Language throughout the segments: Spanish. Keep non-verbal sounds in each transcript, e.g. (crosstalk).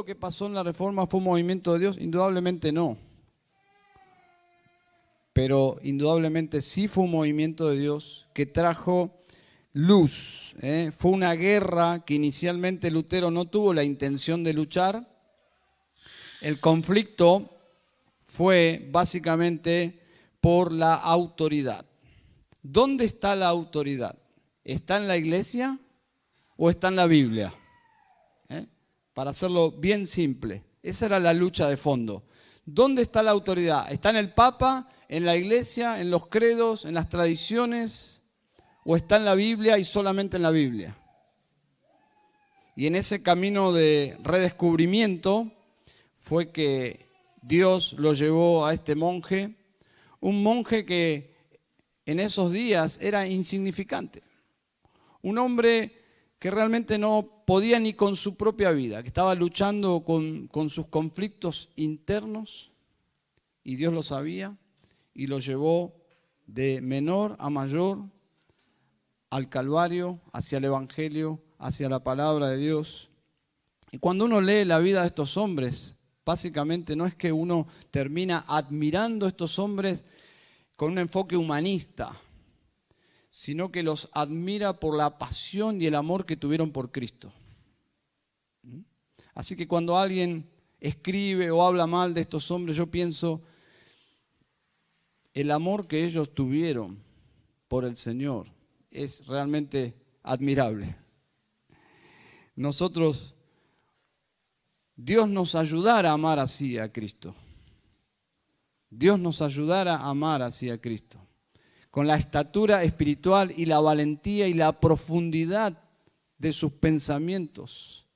lo que pasó en la reforma fue un movimiento de Dios? Indudablemente no. Pero indudablemente sí fue un movimiento de Dios que trajo luz. ¿eh? Fue una guerra que inicialmente Lutero no tuvo la intención de luchar. El conflicto fue básicamente por la autoridad. ¿Dónde está la autoridad? ¿Está en la iglesia o está en la Biblia? Para hacerlo bien simple. Esa era la lucha de fondo. ¿Dónde está la autoridad? ¿Está en el Papa, en la iglesia, en los credos, en las tradiciones? ¿O está en la Biblia y solamente en la Biblia? Y en ese camino de redescubrimiento fue que Dios lo llevó a este monje, un monje que en esos días era insignificante, un hombre que realmente no podía ni con su propia vida, que estaba luchando con, sus conflictos internos y Dios lo sabía y lo llevó de menor a mayor al Calvario, hacia el Evangelio, hacia la palabra de Dios. Y cuando uno lee la vida de estos hombres, básicamente no es que uno termina admirando a estos hombres con un enfoque humanista, sino que los admira por la pasión y el amor que tuvieron por Cristo. ¿Mm? Así que cuando alguien escribe o habla mal de estos hombres, yo pienso, el amor que ellos tuvieron por el Señor es realmente admirable. Nosotros Dios nos ayudara a amar así a Cristo. Dios nos ayudara a amar así a Cristo. Con la estatura espiritual y la valentía y la profundidad de sus pensamientos.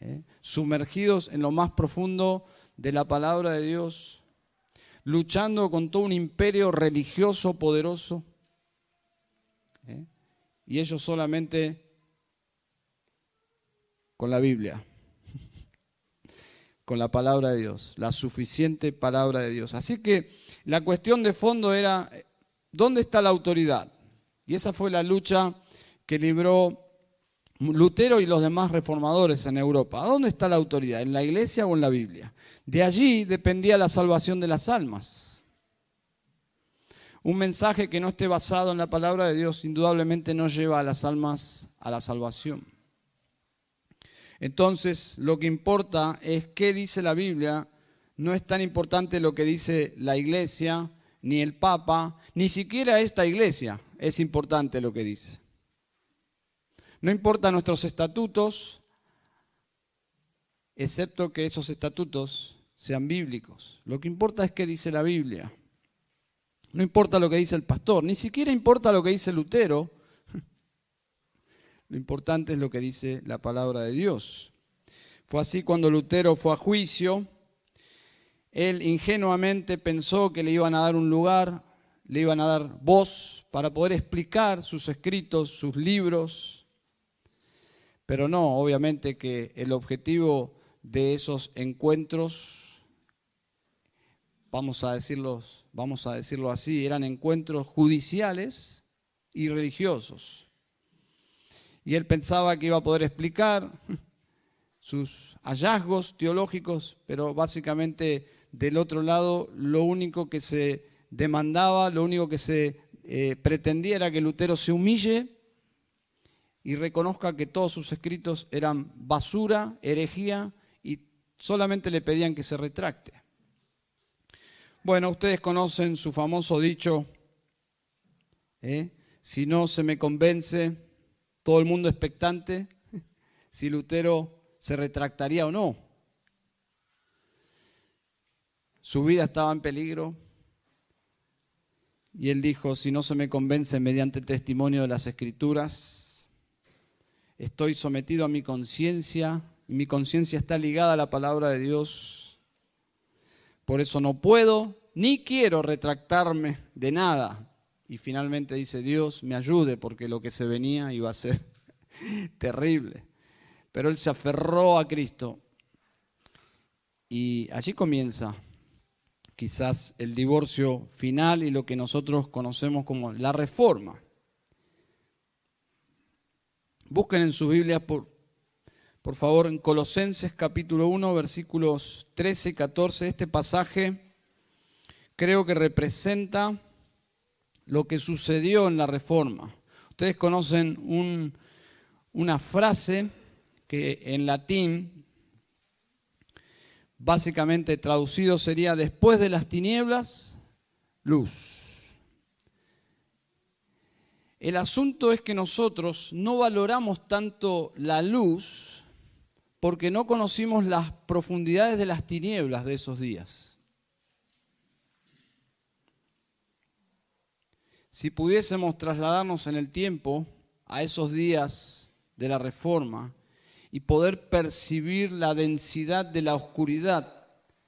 ¿eh? Sumergidos en lo más profundo de la palabra de Dios. Luchando con todo un imperio religioso poderoso. ¿eh? Y ellos solamente con la Biblia (laughs) con la palabra de Dios, la suficiente palabra de Dios. Así que la cuestión de fondo era, ¿dónde está la autoridad? Y esa fue la lucha que libró Lutero y los demás reformadores en Europa. ¿Dónde está la autoridad? ¿En la iglesia o en la Biblia? De allí dependía la salvación de las almas. Un mensaje que no esté basado en la palabra de Dios indudablemente no lleva a las almas a la salvación. Entonces, lo que importa es qué dice la Biblia. No es tan importante lo que dice la iglesia, ni el Papa, ni siquiera esta iglesia es importante lo que dice. No importa nuestros estatutos, excepto que esos estatutos sean bíblicos. Lo que importa es qué dice la Biblia. No importa lo que dice el pastor, ni siquiera importa lo que dice Lutero, (laughs) lo importante es lo que dice la palabra de Dios. Fue así cuando Lutero fue a juicio. Él ingenuamente pensó que le iban a dar un lugar, le iban a dar voz para poder explicar sus escritos, sus libros. Pero no, obviamente que el objetivo de esos encuentros, vamos a decirlos, vamos a decirlo así, eran encuentros judiciales y religiosos y él pensaba que iba a poder explicar sus hallazgos teológicos, pero básicamente del otro lado lo único que se demandaba, lo único que se eh, pretendía era que Lutero se humille y reconozca que todos sus escritos eran basura, herejía y solamente le pedían que se retracte. Bueno, ustedes conocen su famoso dicho, ¿eh? si no se me convence, todo el mundo expectante (laughs) si Lutero se retractaría o no. Su vida estaba en peligro y él dijo, si no se me convence mediante el testimonio de las escrituras, estoy sometido a mi conciencia y mi conciencia está ligada a la palabra de Dios. Por eso no puedo ni quiero retractarme de nada y finalmente dice, Dios me ayude porque lo que se venía iba a ser (laughs) terrible. Pero él se aferró a Cristo. Y allí comienza quizás el divorcio final y lo que nosotros conocemos como la reforma. Busquen en su Biblia, por, por favor, en Colosenses capítulo 1, versículos 13 y 14. Este pasaje creo que representa lo que sucedió en la Reforma. Ustedes conocen una frase que en latín, básicamente traducido sería, después de las tinieblas, luz. El asunto es que nosotros no valoramos tanto la luz porque no conocimos las profundidades de las tinieblas de esos días. Si pudiésemos trasladarnos en el tiempo a esos días de la reforma y poder percibir la densidad de la oscuridad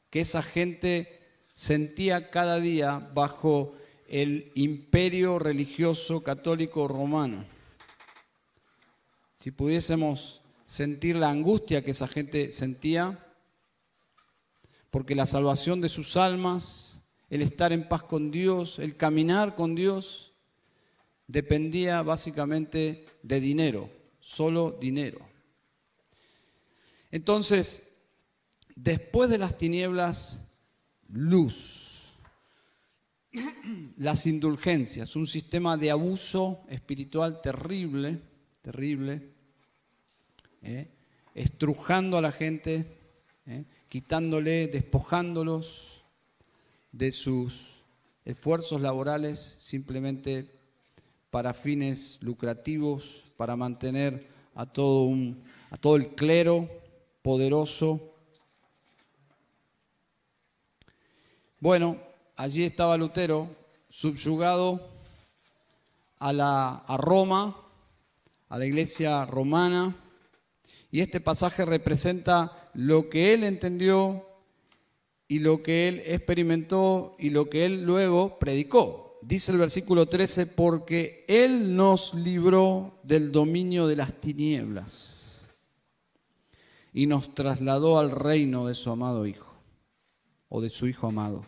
que esa gente sentía cada día bajo el imperio religioso católico romano. Si pudiésemos sentir la angustia que esa gente sentía, porque la salvación de sus almas, el estar en paz con Dios, el caminar con Dios, dependía básicamente de dinero, solo dinero. Entonces, después de las tinieblas, luz. Las indulgencias, un sistema de abuso espiritual terrible, terrible, ¿eh? estrujando a la gente, ¿eh? quitándole, despojándolos de sus esfuerzos laborales simplemente para fines lucrativos, para mantener a todo, un, a todo el clero poderoso. Bueno, allí estaba Lutero subyugado a, la, a Roma, a la iglesia romana, y este pasaje representa lo que él entendió y lo que él experimentó y lo que él luego predicó. Dice el versículo 13, porque él nos libró del dominio de las tinieblas y nos trasladó al reino de su amado Hijo, o de su Hijo amado,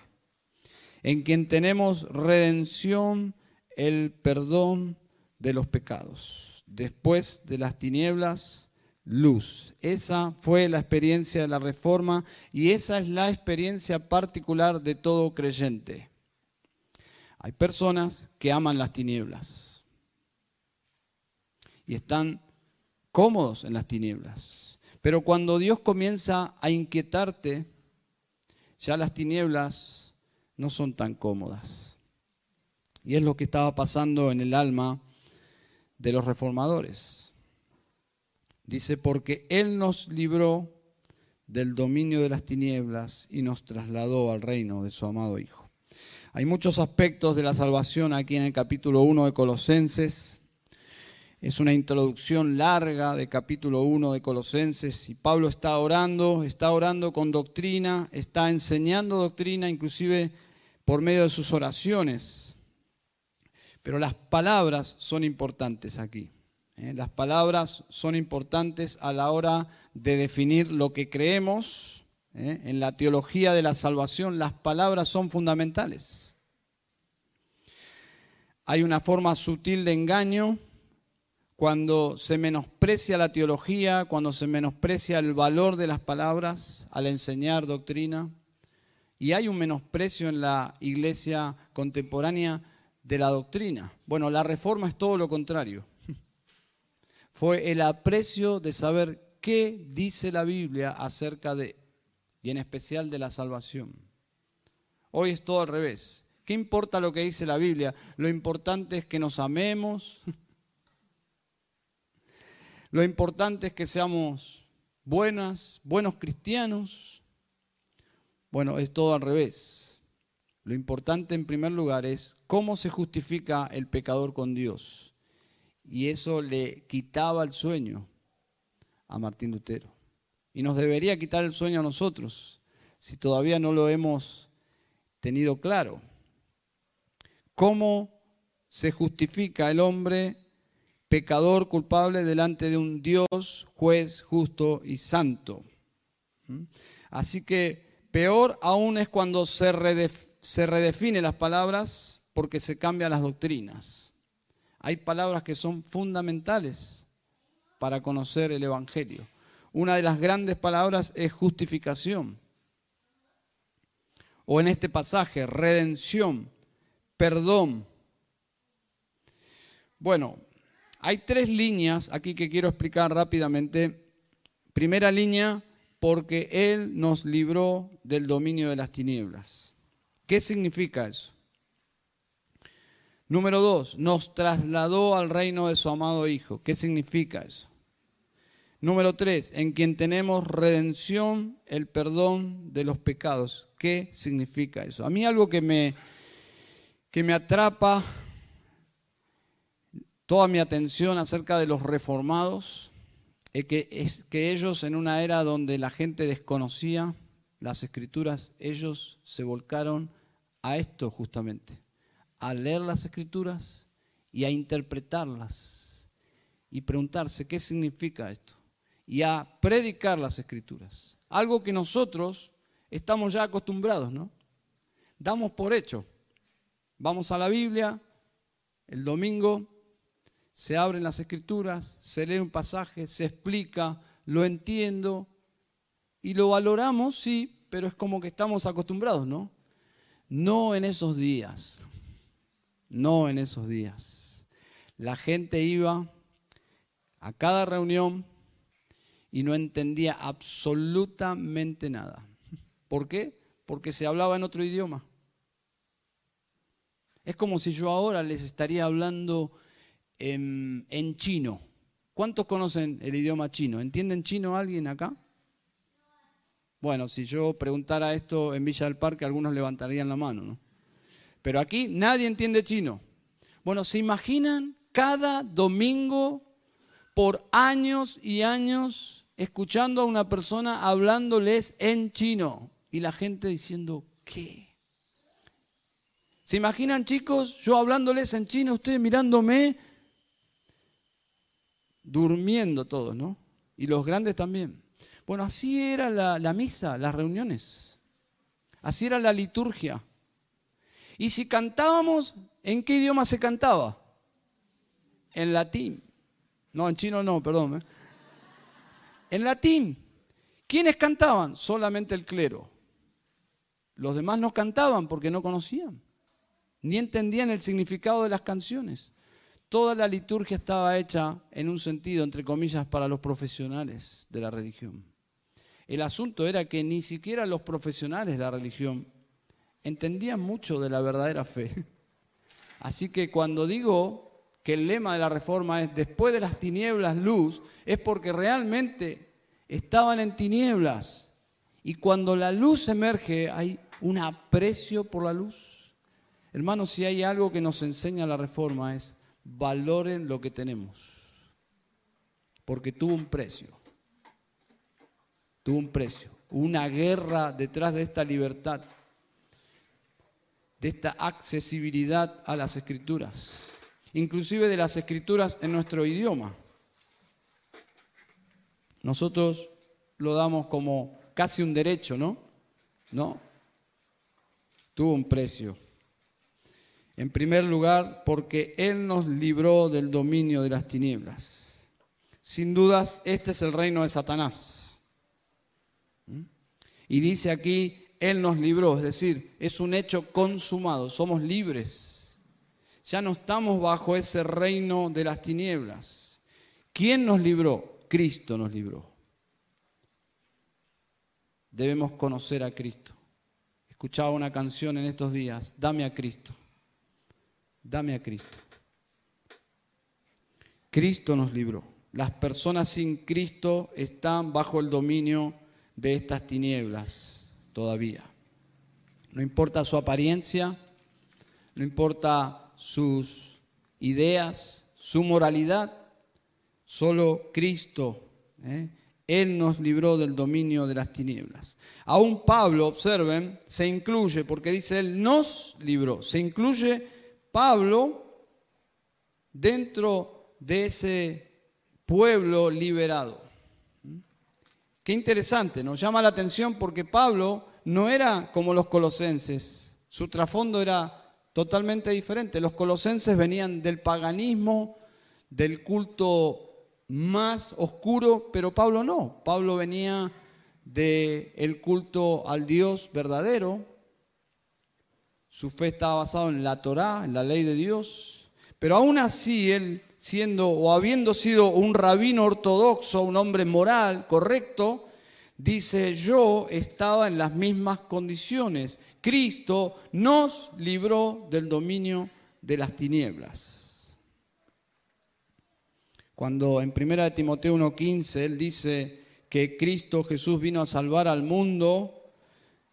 en quien tenemos redención, el perdón de los pecados. Después de las tinieblas, luz. Esa fue la experiencia de la reforma y esa es la experiencia particular de todo creyente. Hay personas que aman las tinieblas y están cómodos en las tinieblas. Pero cuando Dios comienza a inquietarte, ya las tinieblas no son tan cómodas. Y es lo que estaba pasando en el alma de los reformadores. Dice, porque Él nos libró del dominio de las tinieblas y nos trasladó al reino de su amado Hijo. Hay muchos aspectos de la salvación aquí en el capítulo 1 de Colosenses. Es una introducción larga de capítulo 1 de Colosenses y Pablo está orando, está orando con doctrina, está enseñando doctrina inclusive por medio de sus oraciones. Pero las palabras son importantes aquí. ¿eh? Las palabras son importantes a la hora de definir lo que creemos. ¿eh? En la teología de la salvación las palabras son fundamentales. Hay una forma sutil de engaño cuando se menosprecia la teología, cuando se menosprecia el valor de las palabras al enseñar doctrina. Y hay un menosprecio en la iglesia contemporánea de la doctrina. Bueno, la reforma es todo lo contrario (laughs) fue el aprecio de saber qué dice la Biblia acerca de, y en especial de la salvación. Hoy es todo al revés. ¿Qué importa lo que dice la Biblia? Lo importante es que nos amemos. Lo importante es que seamos buenas, buenos cristianos. Bueno, es todo al revés. Lo importante en primer lugar es cómo se justifica el pecador con Dios. Y eso le quitaba el sueño a Martín Lutero. Y nos debería quitar el sueño a nosotros, si todavía no lo hemos tenido claro. ¿Cómo se justifica el hombre pecador culpable delante de un Dios, juez, justo y santo? ¿Mm? Así que peor aún es cuando se, se redefine las palabras porque se cambian las doctrinas. Hay palabras que son fundamentales para conocer el Evangelio. una de las grandes palabras es justificación. O en este pasaje, redención, perdón. Bueno, hay tres líneas aquí que quiero explicar rápidamente. Primera línea, porque Él nos libró del dominio de las tinieblas. ¿Qué significa eso? Número dos, nos trasladó al reino de su amado Hijo. ¿Qué significa eso? Número tres, en quien tenemos redención, el perdón de los pecados. ¿Qué significa eso? A mí algo que me, que me atrapa toda mi atención acerca de los reformados es que, que ellos en una era donde la gente desconocía las escrituras, ellos se volcaron a esto justamente, a leer las escrituras y a interpretarlas y preguntarse qué significa esto y a predicar las escrituras. Algo que nosotros estamos ya acostumbrados, ¿no? Damos por hecho. Vamos a la Biblia el domingo, se abren las escrituras, se lee un pasaje, se explica, lo entiendo y lo valoramos, sí, pero es como que estamos acostumbrados, ¿no? No en esos días, no en esos días. La gente iba a cada reunión y no entendía absolutamente nada. ¿Por qué? Porque se hablaba en otro idioma. Es como si yo ahora les estaría hablando en, chino. ¿Cuántos conocen el idioma chino? ¿Entienden chino alguien acá? Bueno, si yo preguntara esto en Villa del Parque, algunos levantarían la mano, ¿no? Pero aquí nadie entiende chino. Bueno, ¿se imaginan cada domingo por años y años escuchando a una persona hablándoles en chino y la gente diciendo, ¿qué? ¿Se imaginan chicos yo hablándoles en chino, ustedes mirándome, durmiendo todos, ¿no? Y los grandes también. Bueno, así era la, misa, las reuniones. Así era la liturgia. Y si cantábamos, ¿en qué idioma se cantaba? En latín. No, en chino no, perdón. ¿eh? en latín. ¿Quiénes cantaban? Solamente el clero. Los demás no cantaban porque no conocían, ni entendían el significado de las canciones. Toda la liturgia estaba hecha en un sentido, entre comillas, para los profesionales de la religión. El asunto era que ni siquiera los profesionales de la religión entendían mucho de la verdadera fe. (laughs) Así que cuando digo que el lema de la reforma es después de las tinieblas luz, es porque realmente estaban en tinieblas. Y cuando la luz emerge hay un aprecio por la luz. Hermanos, si hay algo que nos enseña la reforma es valoren lo que tenemos. Porque tuvo un precio. Tuvo un precio. Una guerra detrás de esta libertad. De esta accesibilidad a las escrituras inclusive de las escrituras en nuestro idioma. Nosotros lo damos como casi un derecho, ¿no? No. Tuvo un precio. En primer lugar, porque Él nos libró del dominio de las tinieblas. Sin dudas, este es el reino de Satanás. ¿Mm? Y dice aquí, Él nos libró, es decir, es un hecho consumado, somos libres ya no estamos bajo ese reino de las tinieblas. ¿Quién nos libró? Cristo nos libró. Debemos conocer a Cristo. Escuchaba una canción en estos días, dame a Cristo, dame a Cristo. Cristo nos libró. Las personas sin Cristo están bajo el dominio de estas tinieblas todavía. No importa su apariencia, no importa sus ideas, su moralidad. Solo Cristo, ¿eh? Él nos libró del dominio de las tinieblas. Aún Pablo, observen, se incluye, porque dice Él nos libró, se incluye Pablo dentro de ese pueblo liberado. Qué interesante, nos llama la atención porque Pablo no era como los colosenses, su trasfondo era totalmente diferente. Los colosenses venían del paganismo, del culto más oscuro, pero Pablo no. Pablo venía del el culto al Dios verdadero. Su fe estaba basada en la Torá, en la ley de Dios. Pero aún así, él siendo o habiendo sido un rabino ortodoxo, un hombre moral, correcto, dice, yo estaba en las mismas condiciones. Cristo nos libró del dominio de las tinieblas. Cuando en 1 Timoteo 1.15 él dice que Cristo Jesús vino a salvar al mundo,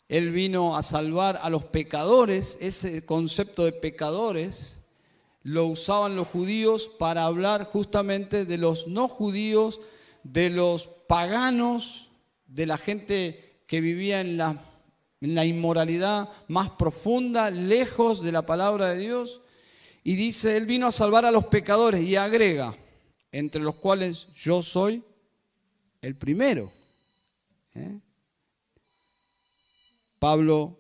él vino a salvar a los pecadores, ese concepto de pecadores lo usaban los judíos para hablar justamente de los no judíos, de los paganos, de la gente que vivía en la, inmoralidad más profunda, lejos de la palabra de Dios. Y dice, Él vino a salvar a los pecadores y agrega, entre los cuales yo soy el primero. ¿eh? Pablo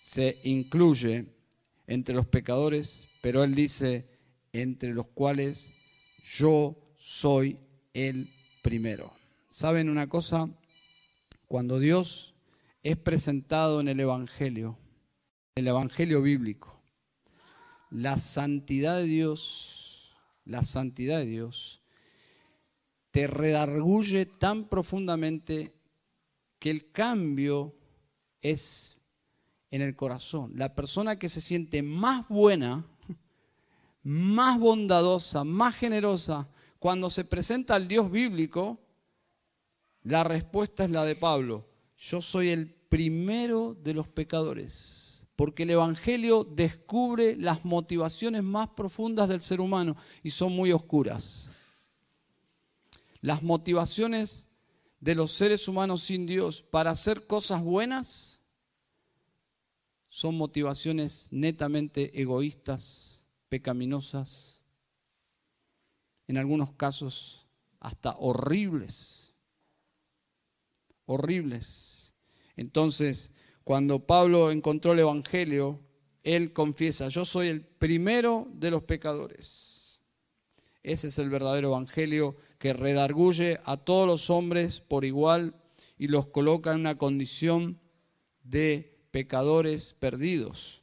se incluye entre los pecadores, pero él dice, entre los cuales yo soy el primero. ¿Saben una cosa? Cuando Dios es presentado en el Evangelio, el Evangelio bíblico, la santidad de Dios, la santidad de Dios, te redarguye tan profundamente que el cambio es en el corazón. La persona que se siente más buena, más bondadosa, más generosa, cuando se presenta al Dios bíblico, la respuesta es la de Pablo. Yo soy el primero de los pecadores, porque el Evangelio descubre las motivaciones más profundas del ser humano y son muy oscuras. Las motivaciones de los seres humanos sin Dios para hacer cosas buenas son motivaciones netamente egoístas, pecaminosas, en algunos casos hasta horribles horribles. Entonces, cuando Pablo encontró el Evangelio, él confiesa, yo soy el primero de los pecadores. Ese es el verdadero Evangelio que redarguye a todos los hombres por igual y los coloca en una condición de pecadores perdidos.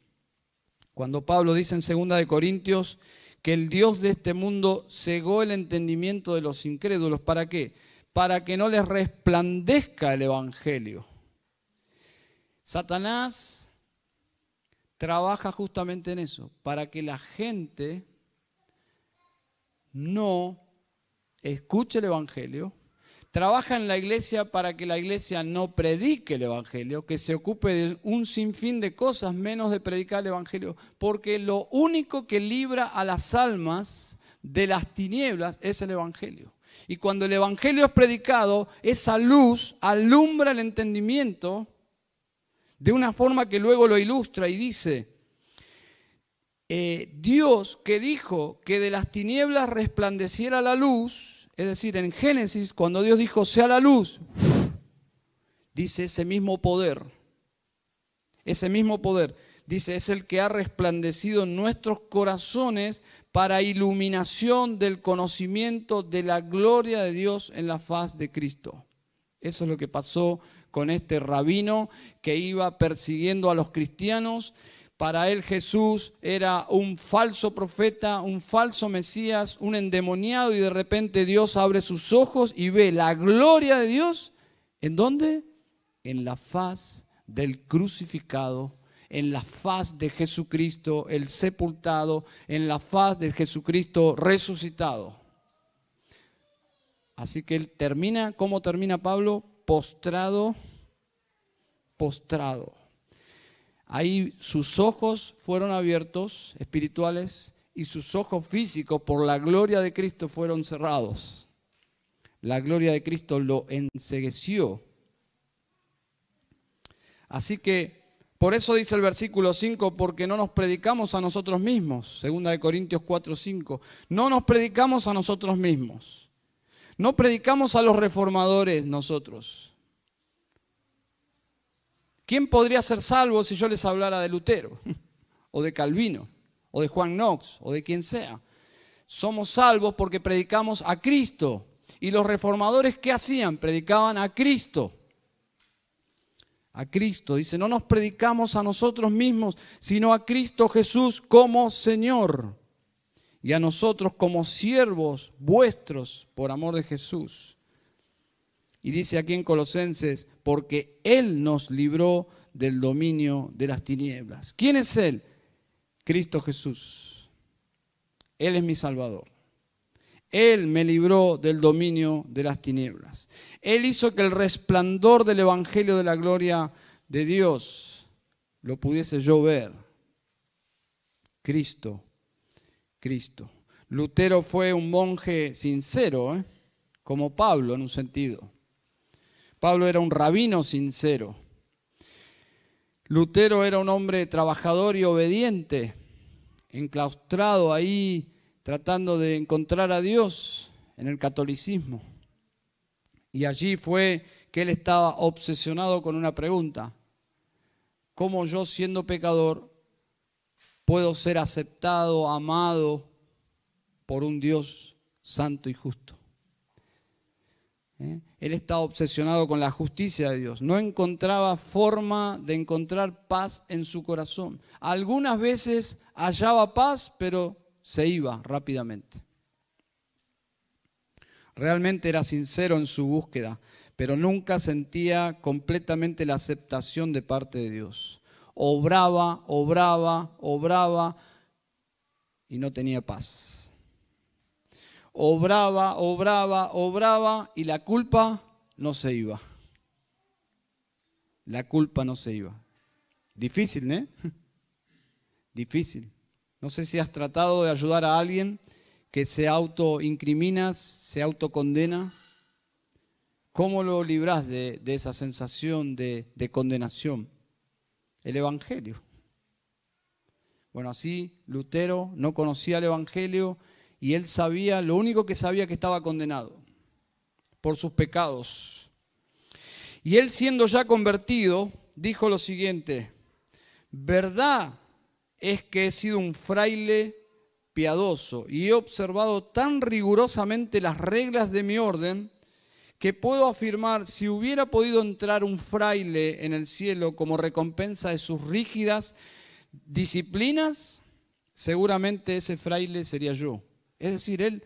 Cuando Pablo dice en 2 de Corintios que el Dios de este mundo cegó el entendimiento de los incrédulos, ¿para qué? para que no les resplandezca el Evangelio. Satanás trabaja justamente en eso, para que la gente no escuche el Evangelio, trabaja en la iglesia para que la iglesia no predique el Evangelio, que se ocupe de un sinfín de cosas menos de predicar el Evangelio, porque lo único que libra a las almas de las tinieblas es el Evangelio. Y cuando el Evangelio es predicado, esa luz alumbra el entendimiento de una forma que luego lo ilustra y dice, eh, Dios que dijo que de las tinieblas resplandeciera la luz, es decir, en Génesis, cuando Dios dijo sea la luz, dice ese mismo poder, ese mismo poder, dice, es el que ha resplandecido en nuestros corazones para iluminación del conocimiento de la gloria de Dios en la faz de Cristo. Eso es lo que pasó con este rabino que iba persiguiendo a los cristianos. Para él Jesús era un falso profeta, un falso Mesías, un endemoniado y de repente Dios abre sus ojos y ve la gloria de Dios. ¿En dónde? En la faz del crucificado en la faz de Jesucristo, el sepultado, en la faz de Jesucristo resucitado. Así que él termina, ¿cómo termina Pablo? Postrado, postrado. Ahí sus ojos fueron abiertos, espirituales, y sus ojos físicos por la gloria de Cristo fueron cerrados. La gloria de Cristo lo ensegueció. Así que por eso dice el versículo 5, porque no nos predicamos a nosotros mismos, segunda de Corintios 4, 5. No nos predicamos a nosotros mismos. No predicamos a los reformadores nosotros. ¿Quién podría ser salvo si yo les hablara de Lutero? (laughs) O de Calvino, o de Juan Knox, o de quien sea. somos salvos porque predicamos a Cristo. ¿Y los reformadores qué hacían? Predicaban a Cristo. A Cristo. Dice, no nos predicamos a nosotros mismos, sino a Cristo Jesús como Señor. Y a nosotros como siervos vuestros por amor de Jesús. Y dice aquí en Colosenses, porque Él nos libró del dominio de las tinieblas. ¿Quién es Él? Cristo Jesús. Él es mi Salvador. Él me libró del dominio de las tinieblas. Él hizo que el resplandor del Evangelio de la gloria de Dios lo pudiese yo ver. Cristo, Cristo. Lutero fue un monje sincero, ¿eh? como Pablo en un sentido. Pablo era un rabino sincero. Lutero era un hombre trabajador y obediente, enclaustrado ahí tratando de encontrar a Dios en el catolicismo. Y allí fue que él estaba obsesionado con una pregunta. ¿Cómo yo siendo pecador puedo ser aceptado, amado por un Dios santo y justo? ¿Eh? Él estaba obsesionado con la justicia de Dios. No encontraba forma de encontrar paz en su corazón. Algunas veces hallaba paz, pero se iba rápidamente. Realmente era sincero en su búsqueda, pero nunca sentía completamente la aceptación de parte de Dios. Obraba, obraba, obraba y no tenía paz. Obraba, obraba, obraba y la culpa no se iba. La culpa no se iba. Difícil, ¿eh? (laughs) Difícil. No sé si has tratado de ayudar a alguien que se autoincrimina, se autocondena. ¿Cómo lo libras de, esa sensación de, de condenación? El Evangelio. Bueno, así Lutero no conocía el Evangelio y él sabía, lo único que sabía que estaba condenado por sus pecados. Y él siendo ya convertido, dijo lo siguiente, ¿verdad es que he sido un fraile piadoso y he observado tan rigurosamente las reglas de mi orden que puedo afirmar, si hubiera podido entrar un fraile en el cielo como recompensa de sus rígidas disciplinas, seguramente ese fraile sería yo. Es decir, él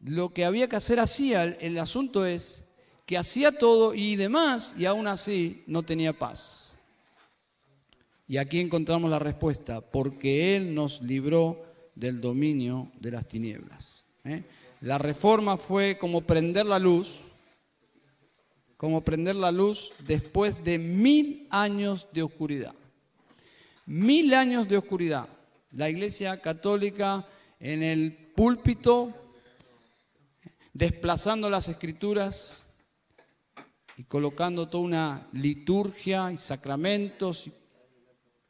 lo que había que hacer hacía, el asunto es que hacía todo y demás y aún así no tenía paz. Y aquí encontramos la respuesta, porque Él nos libró del dominio de las tinieblas. ¿eh? La reforma fue como prender la luz, como prender la luz después de mil años de oscuridad. Mil años de oscuridad. La Iglesia Católica en el púlpito, desplazando las escrituras y colocando toda una liturgia y sacramentos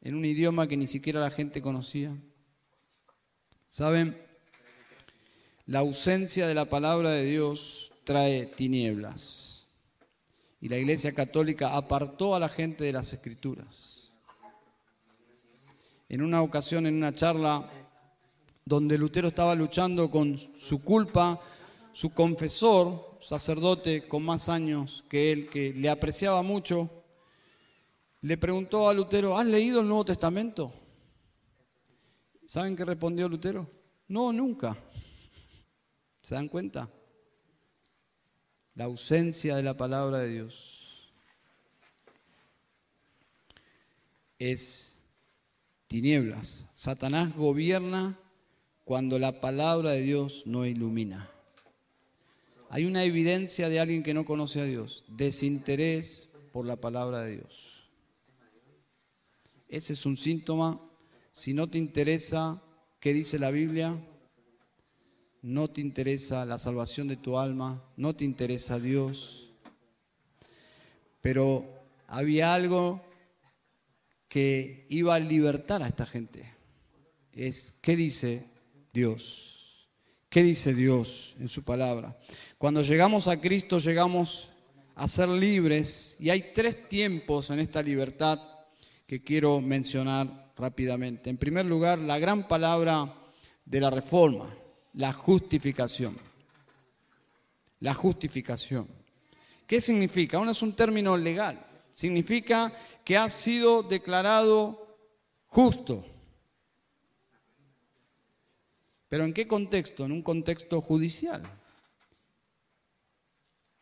en un idioma que ni siquiera la gente conocía. ¿Saben? La ausencia de la palabra de Dios trae tinieblas. Y la Iglesia Católica apartó a la gente de las escrituras. En una ocasión, en una charla donde Lutero estaba luchando con su culpa, su confesor, sacerdote con más años que él, que le apreciaba mucho, le preguntó a Lutero, ¿has leído el Nuevo Testamento? ¿Saben qué respondió Lutero? No, nunca. ¿Se dan cuenta? La ausencia de la palabra de Dios es tinieblas. Satanás gobierna cuando la palabra de Dios no ilumina. Hay una evidencia de alguien que no conoce a Dios, desinterés por la palabra de Dios. Ese es un síntoma. Si no te interesa qué dice la Biblia, no te interesa la salvación de tu alma, no te interesa Dios. Pero había algo que iba a libertar a esta gente. Es, ¿qué dice Dios? ¿Qué dice Dios en su palabra? Cuando llegamos a Cristo llegamos a ser libres y hay tres tiempos en esta libertad que quiero mencionar rápidamente. En primer lugar, la gran palabra de la reforma. la justificación. La justificación. ¿Qué significa? Uno es un término legal. Significa que ha sido declarado justo. ¿Pero en qué contexto? En un contexto judicial.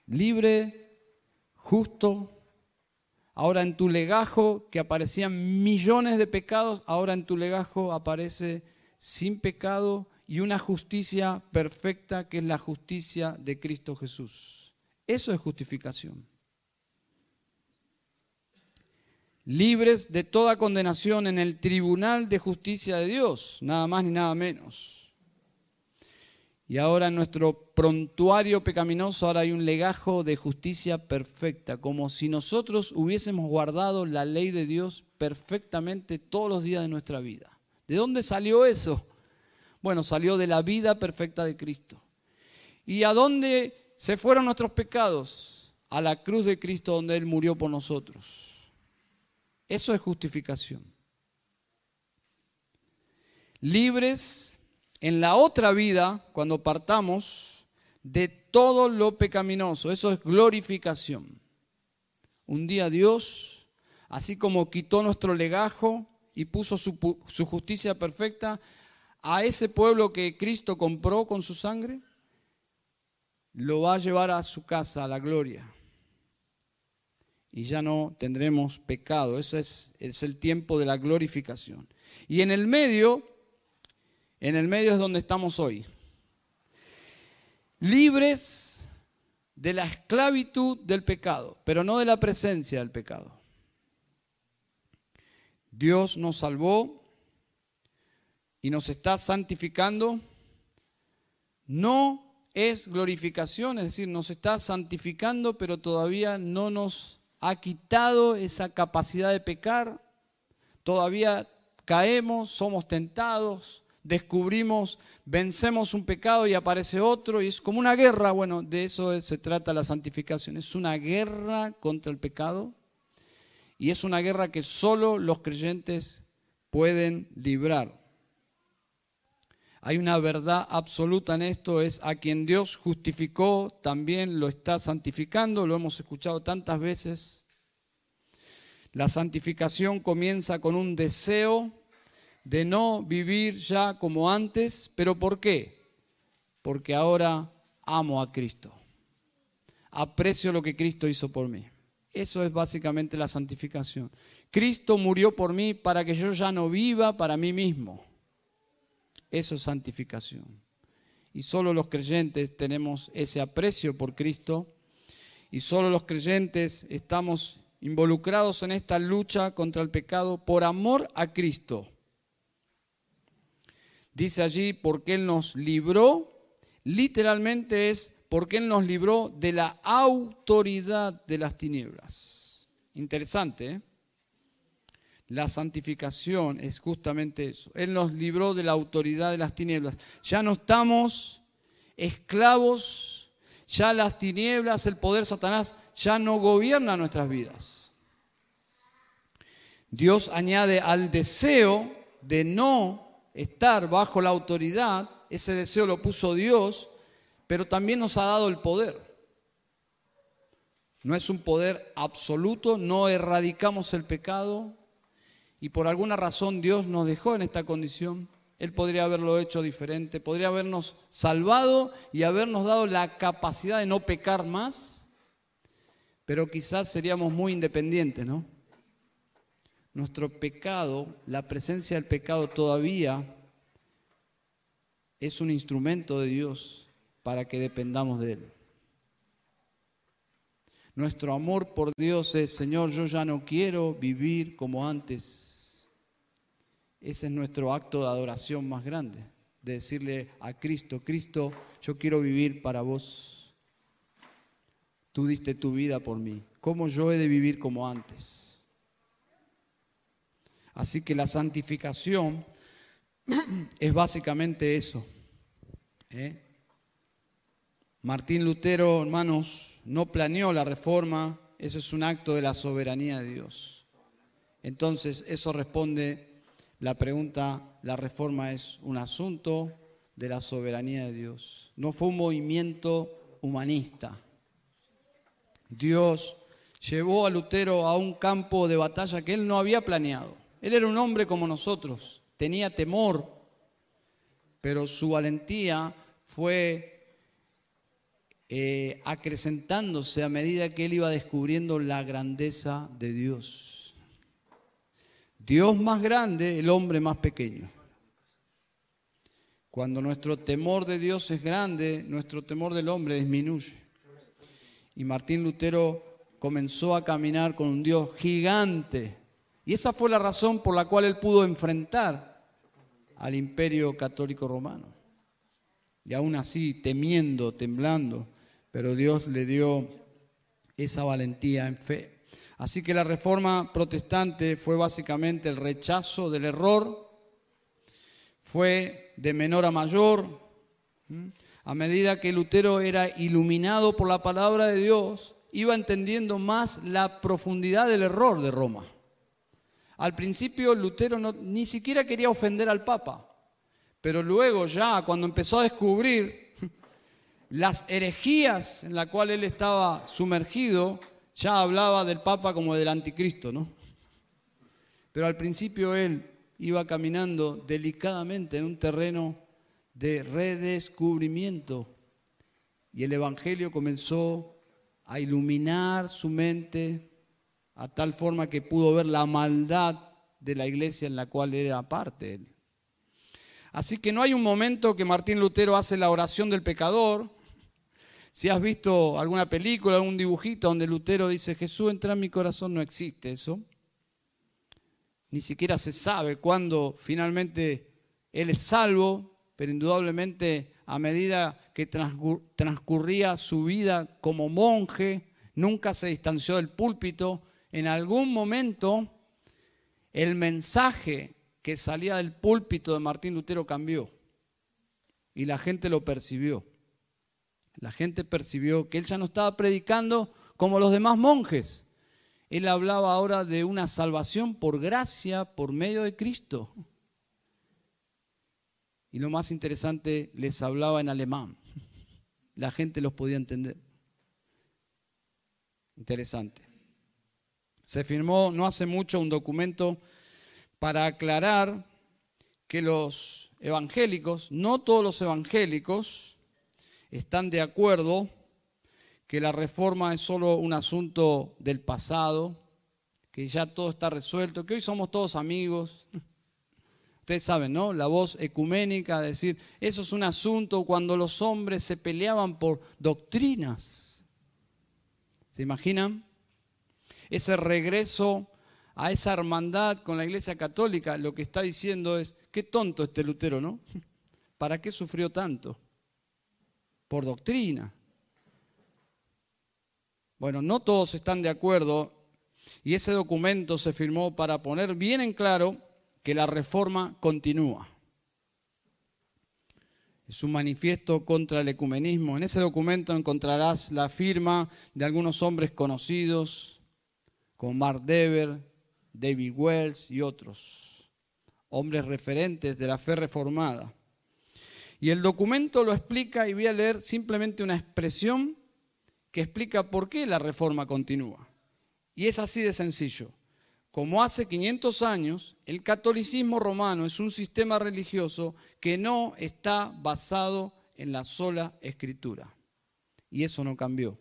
Libre, justo. Ahora en tu legajo, que aparecían millones de pecados, ahora en tu legajo aparece sin pecado y una justicia perfecta que es la justicia de Cristo Jesús. Eso es justificación. Libres de toda condenación en el tribunal de justicia de Dios, nada más ni nada menos. Y ahora en nuestro prontuario pecaminoso ahora hay un legajo de justicia perfecta, como si nosotros hubiésemos guardado la ley de Dios perfectamente todos los días de nuestra vida. ¿De dónde salió eso? Bueno, salió de la vida perfecta de Cristo. ¿Y a dónde se fueron nuestros pecados? A la cruz de Cristo donde Él murió por nosotros. Eso es justificación. Libres en la otra vida, cuando partamos, de todo lo pecaminoso. Eso es glorificación. Un día Dios, así como quitó nuestro legajo y puso su, justicia perfecta, a ese pueblo que Cristo compró con su sangre, lo va a llevar a su casa, a la gloria. Y ya no tendremos pecado. Ese es, es el tiempo de la glorificación. Y en el medio, en el medio es donde estamos hoy. Libres de la esclavitud del pecado, pero no de la presencia del pecado. Dios nos salvó y nos está santificando, no es glorificación, es decir, nos está santificando, pero todavía no nos ha quitado esa capacidad de pecar, todavía caemos, somos tentados, descubrimos, vencemos un pecado y aparece otro, y es como una guerra, bueno, de eso se trata la santificación, es una guerra contra el pecado, y es una guerra que solo los creyentes pueden librar. Hay una verdad absoluta en esto, es a quien Dios justificó, también lo está santificando, lo hemos escuchado tantas veces. La santificación comienza con un deseo de no vivir ya como antes, pero ¿por qué? Porque ahora amo a Cristo. Aprecio lo que Cristo hizo por mí. Eso es básicamente la santificación. Cristo murió por mí para que yo ya no viva para mí mismo. Eso es santificación. Y solo los creyentes tenemos ese aprecio por Cristo y solo los creyentes estamos involucrados en esta lucha contra el pecado por amor a Cristo. Dice allí, porque Él nos libró, literalmente es porque Él nos libró de la autoridad de las tinieblas. Interesante, ¿eh? La santificación es justamente eso. Él nos libró de la autoridad de las tinieblas. Ya no estamos esclavos, ya las tinieblas, el poder Satanás, ya no gobierna nuestras vidas. Dios añade al deseo de no estar bajo la autoridad, ese deseo lo puso Dios, pero también nos ha dado el poder. No es un poder absoluto, no erradicamos el pecado, y por alguna razón Dios nos dejó en esta condición, Él podría haberlo hecho diferente, podría habernos salvado y habernos dado la capacidad de no pecar más, pero quizás seríamos muy independientes, ¿no? Nuestro pecado, la presencia del pecado todavía es un instrumento de Dios para que dependamos de Él. Nuestro amor por Dios es, Señor, yo ya no quiero vivir como antes. Ese es nuestro acto de adoración más grande, de decirle a Cristo, Cristo, yo quiero vivir para vos. Tú diste tu vida por mí. ¿Cómo yo he de vivir como antes? Así que la santificación (clears throat) es básicamente eso. ¿eh? Martín Lutero, hermanos, no planeó la reforma, eso es un acto de la soberanía de Dios. Entonces, eso responde la pregunta, ¿la reforma es un asunto de la soberanía de Dios. No fue un movimiento humanista. Dios llevó a Lutero a un campo de batalla que él no había planeado. Él era un hombre como nosotros, tenía temor, pero su valentía fue eh, acrecentándose a medida que él iba descubriendo la grandeza de Dios. Dios más grande, el hombre más pequeño. Cuando nuestro temor de Dios es grande, nuestro temor del hombre disminuye. Y Martín Lutero comenzó a caminar con un Dios gigante. Y esa fue la razón por la cual él pudo enfrentar al imperio católico romano. Y aún así, temiendo, temblando, pero Dios le dio esa valentía en fe. Así que la reforma protestante fue básicamente el rechazo del error, fue de menor a mayor. A medida que Lutero era iluminado por la palabra de Dios, iba entendiendo más la profundidad del error de Roma. Al principio Lutero ni siquiera quería ofender al Papa, pero luego ya cuando empezó a descubrir (laughs) las herejías en las cuales él estaba sumergido, ya hablaba del Papa como del anticristo, ¿no? Pero al principio él iba caminando delicadamente en un terreno de redescubrimiento y el Evangelio comenzó a iluminar su mente a tal forma que pudo ver la maldad de la iglesia en la cual era parte. Así que no hay un momento que Martín Lutero hace la oración del pecador. Si has visto alguna película, algún dibujito donde Lutero dice, Jesús entra en mi corazón, no existe eso ni siquiera se sabe cuándo finalmente él es salvo, pero indudablemente a medida que transcurría su vida como monje, nunca se distanció del púlpito, en algún momento el mensaje que salía del púlpito de Martín Lutero cambió y la gente lo percibió. La gente percibió que él ya no estaba predicando como los demás monjes, él hablaba ahora de una salvación por gracia, por medio de Cristo. Y lo más interesante, les hablaba en alemán. La gente los podía entender. Interesante. Se firmó no hace mucho un documento para aclarar que los evangélicos, no todos los evangélicos, están de acuerdo que la reforma es solo un asunto del pasado, que ya todo está resuelto, que hoy somos todos amigos. Ustedes saben, ¿no? La voz ecuménica, decir, eso es un asunto cuando los hombres se peleaban por doctrinas. ¿Se imaginan? Ese regreso a esa hermandad con la Iglesia Católica, lo que está diciendo es, qué tonto este Lutero, ¿no? (laughs) ¿Para qué sufrió tanto? Por doctrina. Bueno, no todos están de acuerdo y ese documento se firmó para poner bien en claro que la reforma continúa. Es un manifiesto contra el ecumenismo. En ese documento encontrarás la firma de algunos hombres conocidos, como Mark Dever, David Wells y otros, hombres referentes de la fe reformada. Y el documento lo explica y voy a leer simplemente una expresión que explica por qué la reforma continúa. Y es así de sencillo. Como hace 500 años, el catolicismo romano es un sistema religioso que no está basado en la sola escritura. Y eso no cambió.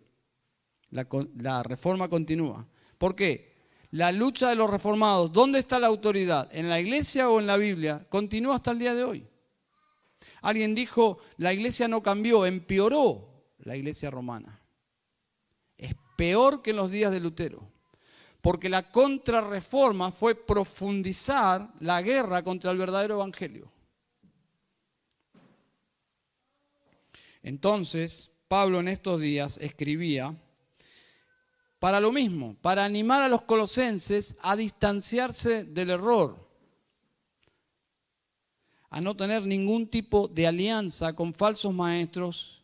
La, reforma continúa. ¿Por qué? La lucha de los reformados, ¿dónde está la autoridad? ¿En la iglesia o en la Biblia? Continúa hasta el día de hoy. Alguien dijo, la iglesia no cambió, empeoró la iglesia romana peor que en los días de Lutero. Porque la contrarreforma fue profundizar la guerra contra el verdadero evangelio. Entonces, Pablo en estos días escribía para lo mismo, para animar a los colosenses a distanciarse del error, a no tener ningún tipo de alianza con falsos maestros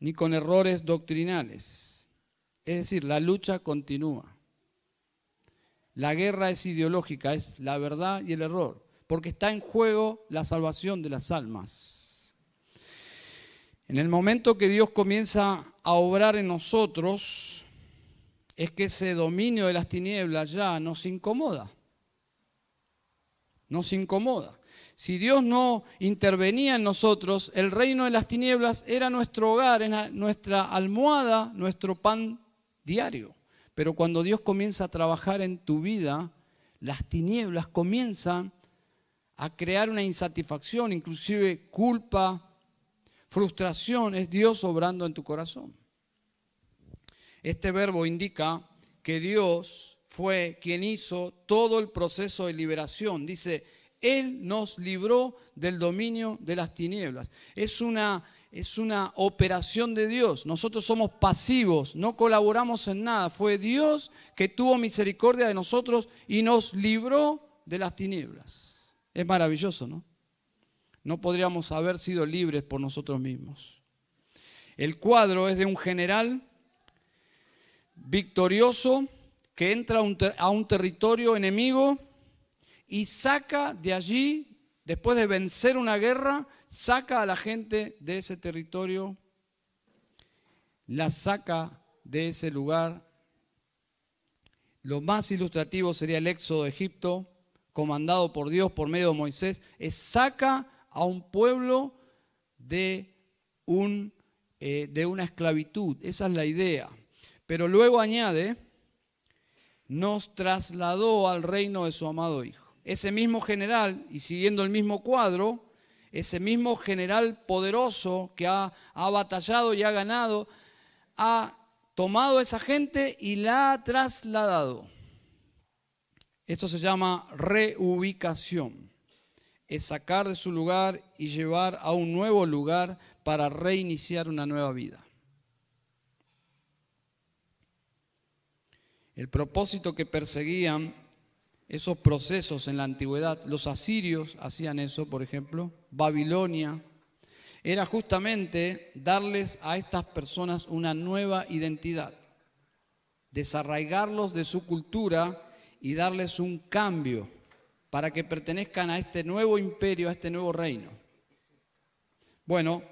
ni con errores doctrinales. Es decir, la lucha continúa. La guerra es ideológica, es la verdad y el error, porque está en juego la salvación de las almas. En el momento que Dios comienza a obrar en nosotros, es que ese dominio de las tinieblas ya nos incomoda. Nos incomoda. Si Dios no intervenía en nosotros, el reino de las tinieblas era nuestro hogar, era nuestra almohada, nuestro pan diario. Pero cuando Dios comienza a trabajar en tu vida, las tinieblas comienzan a crear una insatisfacción, inclusive culpa, frustración, es Dios obrando en tu corazón. Este verbo indica que Dios fue quien hizo todo el proceso de liberación. Dice, Él nos libró del dominio de las tinieblas. Es una, es una operación de Dios. Nosotros somos pasivos, no colaboramos en nada. Fue Dios que tuvo misericordia de nosotros y nos libró de las tinieblas. Es maravilloso, ¿no? No podríamos haber sido libres por nosotros mismos. El cuadro es de un general victorioso que entra a un, territorio enemigo y saca de allí, después de vencer una guerra, saca a la gente de ese territorio, la saca de ese lugar. Lo más ilustrativo sería el éxodo de Egipto, comandado por Dios por medio de Moisés, es saca a un pueblo de, un, eh, de una esclavitud. Esa es la idea. Pero luego añade, nos trasladó al reino de su amado Hijo. Ese mismo general, y siguiendo el mismo cuadro, ese mismo general poderoso que ha, batallado y ha ganado, ha tomado a esa gente y la ha trasladado. Esto se llama reubicación. Es sacar de su lugar y llevar a un nuevo lugar para reiniciar una nueva vida. El propósito que perseguían esos procesos en la antigüedad, los asirios hacían eso, por ejemplo, Babilonia, era justamente darles a estas personas una nueva identidad, desarraigarlos de su cultura y darles un cambio para que pertenezcan a este nuevo imperio, a este nuevo reino. Bueno,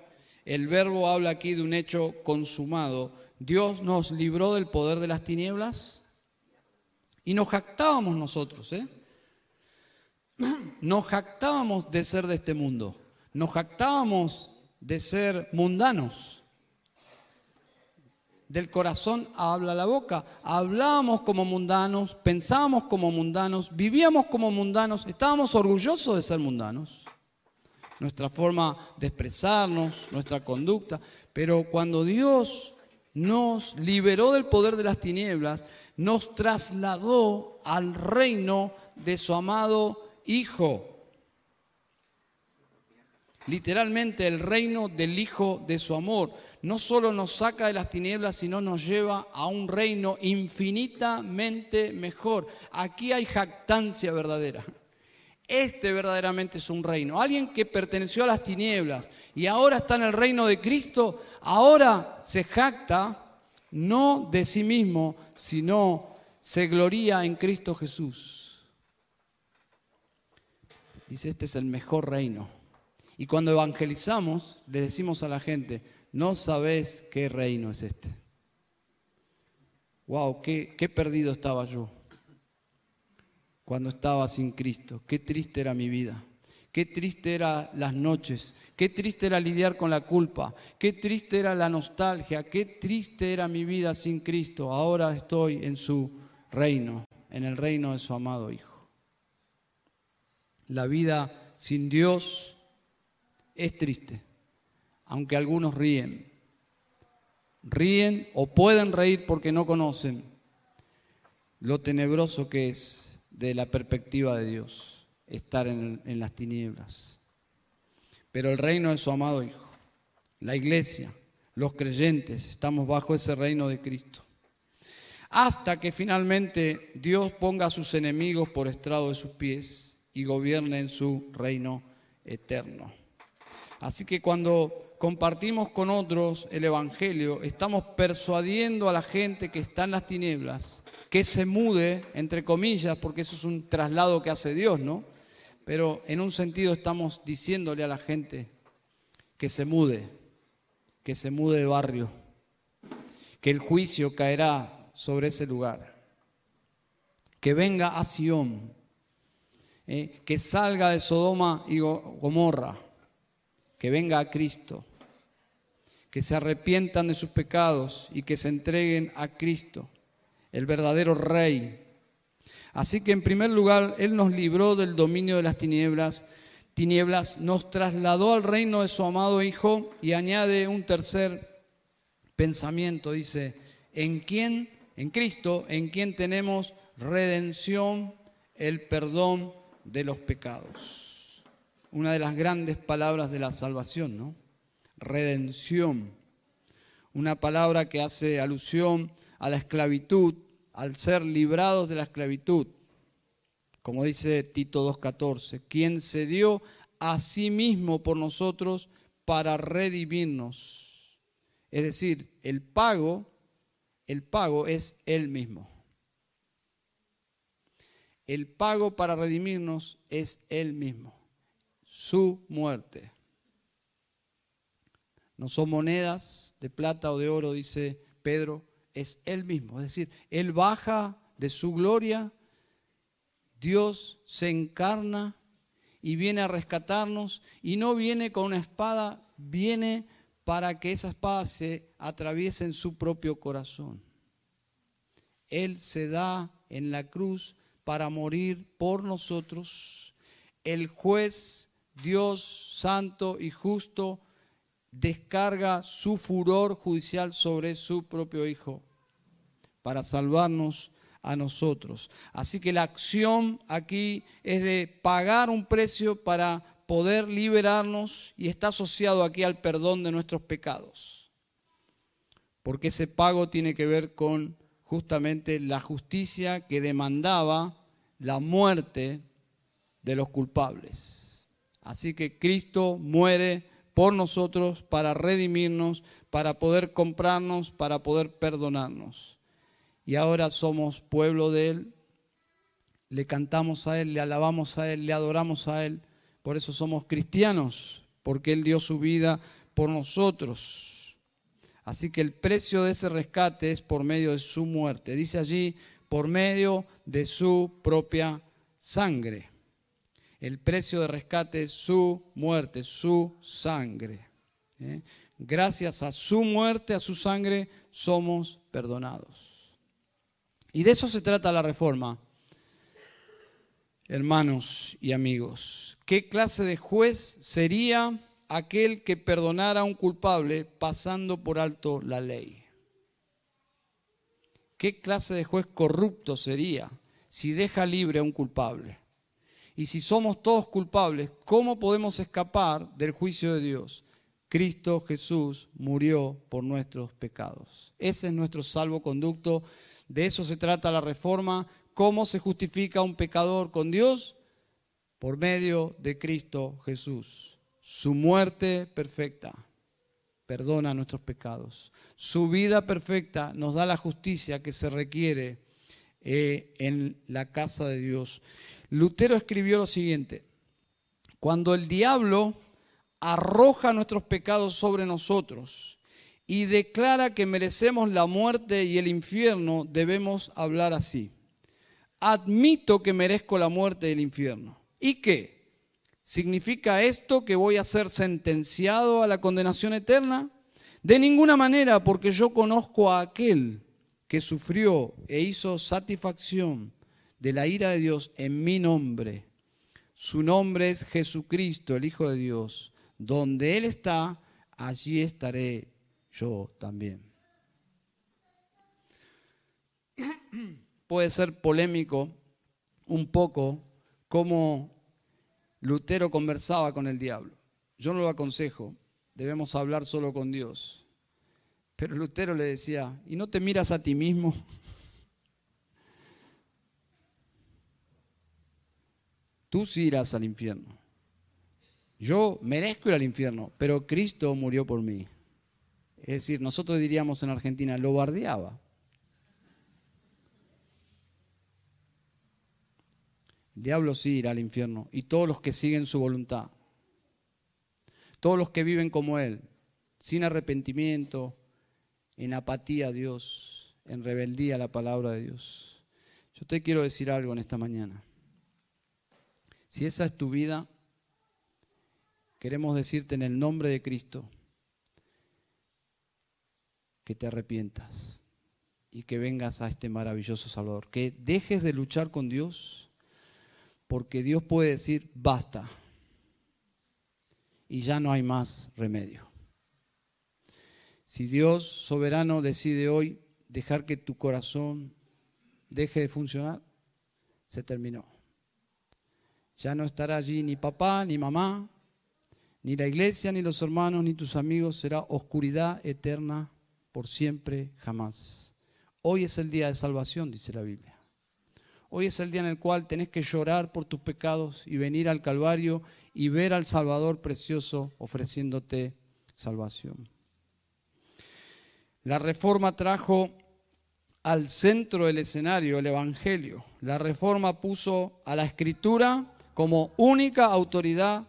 el verbo habla aquí de un hecho consumado. Dios nos libró del poder de las tinieblas y nos jactábamos nosotros, ¿eh? Nos jactábamos de ser de este mundo. Nos jactábamos de ser mundanos. Del corazón habla la boca. Hablábamos como mundanos, pensábamos como mundanos, vivíamos como mundanos, estábamos orgullosos de ser mundanos. Nuestra forma de expresarnos, nuestra conducta. Pero cuando Dios nos liberó del poder de las tinieblas, nos trasladó al reino de su amado Hijo. Literalmente el reino del Hijo de su amor. No solo nos saca de las tinieblas, sino nos lleva a un reino infinitamente mejor. Aquí hay jactancia verdadera. Este verdaderamente es un reino. Alguien que perteneció a las tinieblas y ahora está en el reino de Cristo, ahora se jacta no de sí mismo, sino se gloría en Cristo Jesús. Dice, este es el mejor reino. Y cuando evangelizamos, le decimos a la gente, no sabes qué reino es este. Wow, qué, qué perdido estaba yo cuando estaba sin Cristo. Qué triste era mi vida. Qué triste eran las noches, qué triste era lidiar con la culpa, qué triste era la nostalgia, qué triste era mi vida sin Cristo. Ahora estoy en su reino, en el reino de su amado Hijo. La vida sin Dios es triste, aunque algunos ríen. Ríen o pueden reír porque no conocen lo tenebroso que es de la perspectiva de Dios estar en, las tinieblas. Pero el reino de su amado Hijo, la iglesia, los creyentes, estamos bajo ese reino de Cristo. Hasta que finalmente Dios ponga a sus enemigos por estrado de sus pies y gobierne en su reino eterno. Así que cuando compartimos con otros el Evangelio, estamos persuadiendo a la gente que está en las tinieblas que se mude, entre comillas, porque eso es un traslado que hace Dios, ¿no? Pero en un sentido estamos diciéndole a la gente que se mude, que se mude de barrio, que el juicio caerá sobre ese lugar, que venga a Sión, eh, que salga de Sodoma y Gomorra, que venga a Cristo, que se arrepientan de sus pecados y que se entreguen a Cristo, el verdadero Rey. Así que en primer lugar, Él nos libró del dominio de las tinieblas tinieblas, nos trasladó al reino de su amado Hijo y añade un tercer pensamiento, dice, en quién, en Cristo, en quien tenemos redención, el perdón de los pecados. Una de las grandes palabras de la salvación, ¿no? Redención. Una palabra que hace alusión a la esclavitud, al ser librados de la esclavitud como dice Tito 2.14, quien se dio a sí mismo por nosotros para redimirnos. Es decir, el pago, el pago es Él mismo. El pago para redimirnos es Él mismo, su muerte. No son monedas de plata o de oro, dice Pedro, es Él mismo. Es decir, Él baja de su gloria Dios se encarna y viene a rescatarnos y no viene con una espada, viene para que esa espada se atraviese en su propio corazón. Él se da en la cruz para morir por nosotros. El juez, Dios santo y justo, descarga su furor judicial sobre su propio Hijo para salvarnos a nosotros. Así que la acción aquí es de pagar un precio para poder liberarnos y está asociado aquí al perdón de nuestros pecados. Porque ese pago tiene que ver con justamente la justicia que demandaba la muerte de los culpables. Así que Cristo muere por nosotros para redimirnos, para poder comprarnos, para poder perdonarnos y ahora somos pueblo de Él, le cantamos a Él, le alabamos a Él, le adoramos a Él. Por eso somos cristianos, porque Él dio su vida por nosotros. Así que el precio de ese rescate es por medio de su muerte. Dice allí, por medio de su propia sangre. El precio de rescate es su muerte, su sangre. ¿eh? Gracias a su muerte, a su sangre, somos perdonados. Y de eso se trata la reforma, hermanos y amigos. ¿Qué clase de juez sería aquel que perdonara a un culpable pasando por alto la ley? ¿Qué clase de juez corrupto sería si deja libre a un culpable? Y si somos todos culpables, ¿cómo podemos escapar del juicio de Dios? Cristo Jesús murió por nuestros pecados. Ese es nuestro salvoconducto de eso se trata la reforma. ¿Cómo se justifica un pecador con Dios? Por medio de Cristo Jesús. Su muerte perfecta perdona nuestros pecados. Su vida perfecta nos da la justicia que se requiere eh, en la casa de Dios. Lutero escribió lo siguiente, cuando el diablo arroja nuestros pecados sobre nosotros, y declara que merecemos la muerte y el infierno, debemos hablar así. Admito que merezco la muerte y el infierno. ¿Y qué? ¿Significa esto que voy a ser sentenciado a la condenación eterna? De ninguna manera, porque yo conozco a aquel que sufrió e hizo satisfacción de la ira de Dios en mi nombre. Su nombre es Jesucristo, el Hijo de Dios. Donde Él está, allí estaré yo también. (clears throat) Puede ser polémico un poco cómo Lutero conversaba con el diablo. Yo no lo aconsejo, debemos hablar solo con Dios. Pero Lutero le decía, ¿y no te miras a ti mismo? (laughs) Tú sí irás al infierno. Yo merezco ir al infierno, pero Cristo murió por mí. Es decir, nosotros diríamos en Argentina, lo bardeaba. El diablo sí irá al infierno y todos los que siguen su voluntad, todos los que viven como Él, sin arrepentimiento, en apatía a Dios, en rebeldía a la palabra de Dios. Yo te quiero decir algo en esta mañana. Si esa es tu vida, queremos decirte en el nombre de Cristo que te arrepientas y que vengas a este maravilloso Salvador, que dejes de luchar con Dios, porque Dios puede decir, basta, y ya no hay más remedio. Si Dios soberano decide hoy dejar que tu corazón deje de funcionar, se terminó. Ya no estará allí ni papá, ni mamá, ni la iglesia, ni los hermanos, ni tus amigos. Será oscuridad eterna por siempre, jamás. Hoy es el día de salvación, dice la Biblia. Hoy es el día en el cual tenés que llorar por tus pecados y venir al Calvario y ver al Salvador precioso ofreciéndote salvación. La reforma trajo al centro del escenario el Evangelio. La reforma puso a la escritura como única autoridad,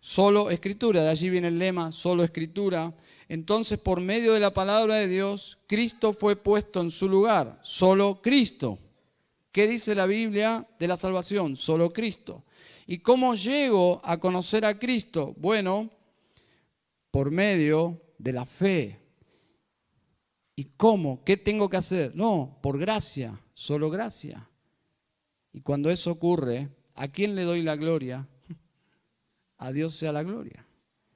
solo escritura, de allí viene el lema, solo escritura. Entonces, por medio de la palabra de Dios, Cristo fue puesto en su lugar, solo Cristo. ¿Qué dice la Biblia de la salvación? Solo Cristo. ¿Y cómo llego a conocer a Cristo? Bueno, por medio de la fe. ¿Y cómo? ¿Qué tengo que hacer? No, por gracia, solo gracia. Y cuando eso ocurre, ¿a quién le doy la gloria? A Dios sea la gloria.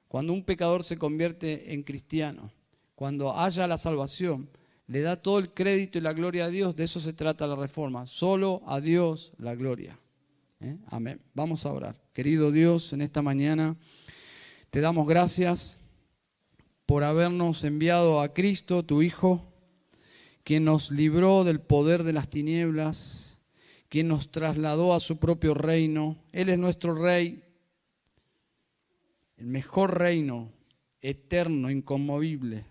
Cuando un pecador se convierte en cristiano, cuando haya la salvación, le da todo el crédito y la gloria a Dios, de eso se trata la reforma. Solo a Dios la gloria. ¿eh? Amén. Vamos a orar. Querido Dios, en esta mañana te damos gracias por habernos enviado a Cristo, tu Hijo, quien nos libró del poder de las tinieblas, quien nos trasladó a su propio reino. Él es nuestro Rey, el mejor reino, eterno, inconmovible,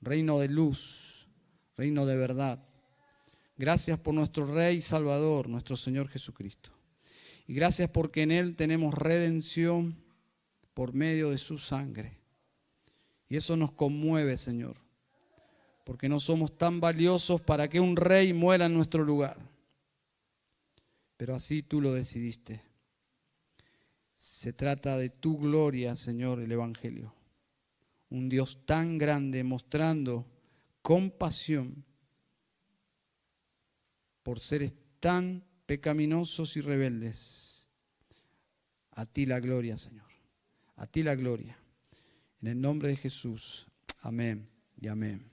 reino de luz, reino de verdad. Gracias por nuestro Rey Salvador, nuestro Señor Jesucristo. Y gracias porque en Él tenemos redención por medio de su sangre. Y eso nos conmueve, Señor, porque no somos tan valiosos para que un rey muera en nuestro lugar. Pero así tú lo decidiste. Se trata de tu gloria, Señor, el Evangelio. Un Dios tan grande mostrando compasión por seres tan pecaminosos y rebeldes. A ti la gloria, Señor. A ti la gloria. En el nombre de Jesús. Amén y amén.